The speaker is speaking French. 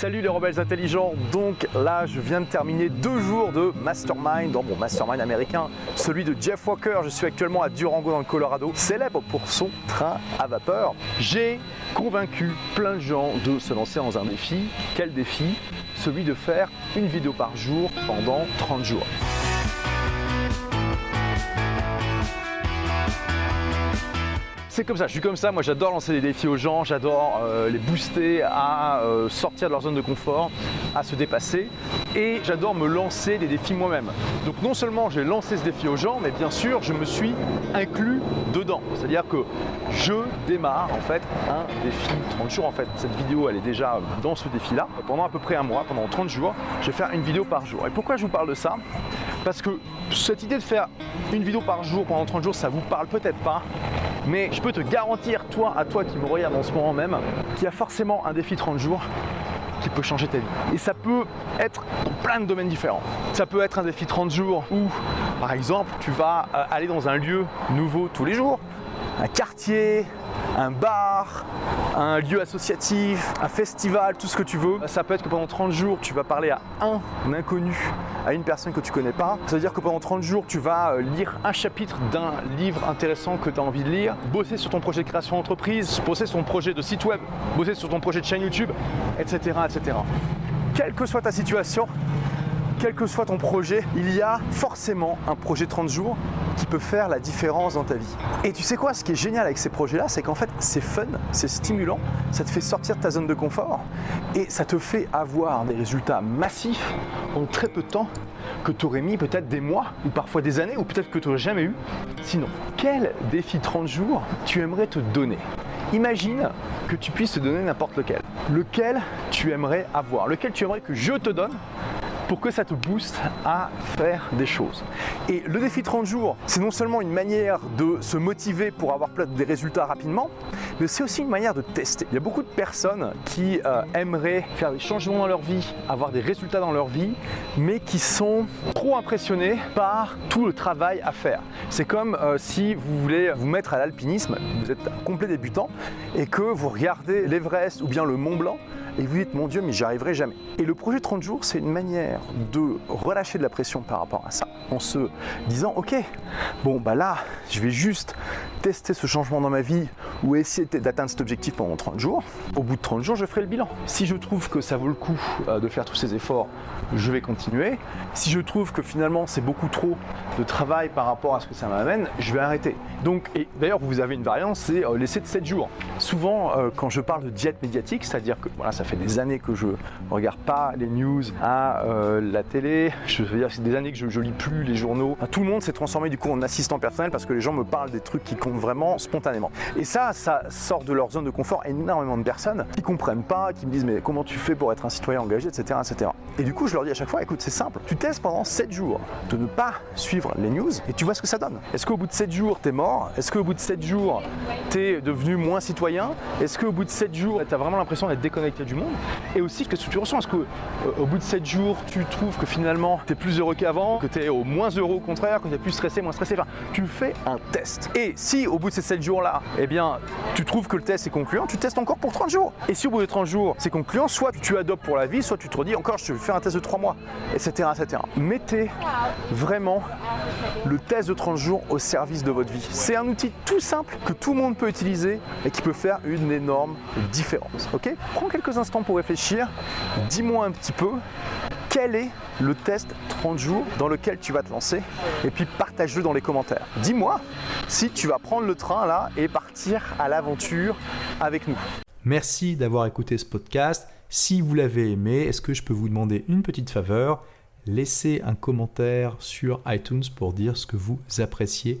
Salut les rebelles intelligents, donc là je viens de terminer deux jours de mastermind dans mon mastermind américain, celui de Jeff Walker. Je suis actuellement à Durango dans le Colorado, célèbre pour son train à vapeur. J'ai convaincu plein de gens de se lancer dans un défi. Quel défi? Celui de faire une vidéo par jour pendant 30 jours. C'est comme ça, je suis comme ça, moi j'adore lancer des défis aux gens, j'adore euh, les booster à euh, sortir de leur zone de confort, à se dépasser et j'adore me lancer des défis moi-même. Donc non seulement j'ai lancé ce défi aux gens, mais bien sûr je me suis inclus dedans. C'est-à-dire que je démarre en fait un défi 30 jours en fait. Cette vidéo elle est déjà dans ce défi-là. Pendant à peu près un mois, pendant 30 jours, je vais faire une vidéo par jour. Et pourquoi je vous parle de ça? Parce que cette idée de faire une vidéo par jour pendant 30 jours, ça vous parle peut-être pas. Mais je peux te garantir, toi, à toi qui me regarde en ce moment même, qu'il y a forcément un défi 30 jours qui peut changer ta vie. Et ça peut être dans plein de domaines différents. Ça peut être un défi 30 jours où, par exemple, tu vas euh, aller dans un lieu nouveau tous les jours, un quartier, un bar, un lieu associatif, un festival, tout ce que tu veux. Ça peut être que pendant 30 jours, tu vas parler à un inconnu, à une personne que tu connais pas. Ça veut dire que pendant 30 jours, tu vas euh, lire un chapitre d'un livre intéressant que tu as envie de lire, bosser sur ton projet de création d'entreprise, bosser sur ton projet de site web, bosser sur ton projet de chaîne YouTube, etc. etc. Quelle que soit ta situation, quel que soit ton projet, il y a forcément un projet 30 jours qui peut faire la différence dans ta vie. Et tu sais quoi, ce qui est génial avec ces projets-là, c'est qu'en fait, c'est fun, c'est stimulant, ça te fait sortir de ta zone de confort et ça te fait avoir des résultats massifs en très peu de temps que tu aurais mis peut-être des mois ou parfois des années ou peut-être que tu n'aurais jamais eu. Sinon, quel défi 30 jours tu aimerais te donner? Imagine que tu puisses te donner n'importe lequel. Lequel tu aimerais avoir? Lequel tu aimerais que je te donne pour que ça te booste à faire des choses. Et le défi 30 jours, c'est non seulement une manière de se motiver pour avoir des résultats rapidement, mais c'est aussi une manière de tester. Il y a beaucoup de personnes qui euh, aimeraient faire des changements dans leur vie, avoir des résultats dans leur vie, mais qui sont trop impressionnés par tout le travail à faire. C'est comme euh, si vous voulez vous mettre à l'alpinisme, vous êtes complet débutant, et que vous regardez l'Everest ou bien le Mont Blanc, et vous dites mon Dieu mais j'y arriverai jamais. Et le projet 30 jours c'est une manière de relâcher de la pression par rapport à ça en se disant ok bon bah là je vais juste tester ce changement dans ma vie ou essayer d'atteindre cet objectif pendant 30 jours. Au bout de 30 jours je ferai le bilan. Si je trouve que ça vaut le coup euh, de faire tous ces efforts, je vais continuer. Si je trouve que finalement c'est beaucoup trop de travail par rapport à ce que ça m'amène, je vais arrêter. Donc, et d'ailleurs vous avez une variante, c'est euh, laisser de 7 jours. Souvent euh, quand je parle de diète médiatique, c'est-à-dire que voilà, ça fait des années que je regarde pas les news à euh, la télé. Je veux dire, c'est des années que je, je lis plus les journaux. Tout le monde s'est transformé du coup en assistant personnel parce que les gens me parlent des trucs qui comptent vraiment spontanément. Et ça, ça sort de leur zone de confort énormément de personnes qui comprennent pas, qui me disent mais comment tu fais pour être un citoyen engagé, etc., etc. Et du coup, je leur dis à chaque fois, écoute, c'est simple. Tu testes pendant 7 jours de ne pas suivre les news et tu vois ce que ça donne. Est-ce qu'au bout de 7 jours, tu es mort? Est-ce qu'au bout de 7 jours, tu es devenu moins citoyen? Est-ce qu'au bout de 7 jours, tu as vraiment l'impression d'être déconnecté monde et aussi qu'est-ce que tu ressens? Est-ce qu'au euh, bout de 7 jours, tu trouves que finalement tu es plus heureux qu'avant, que tu es au moins heureux au contraire, que tu es plus stressé, moins stressé? Enfin, tu fais un test. Et si au bout de ces 7 jours-là, eh bien, tu trouves que le test est concluant, tu testes encore pour 30 jours. Et si au bout de 30 jours, c'est concluant, soit tu adoptes pour la vie, soit tu te redis encore, je vais faire un test de 3 mois, etc. etc. Mettez vraiment le test de 30 jours au service de votre vie. C'est un outil tout simple que tout le monde peut utiliser et qui peut faire une énorme différence. Ok? Prends quelques pour réfléchir. Dis-moi un petit peu quel est le test 30 jours dans lequel tu vas te lancer? Et puis partage-le dans les commentaires. Dis-moi si tu vas prendre le train là et partir à l'aventure avec nous. Merci d'avoir écouté ce podcast. Si vous l'avez aimé, est-ce que je peux vous demander une petite faveur? Laissez un commentaire sur iTunes pour dire ce que vous appréciez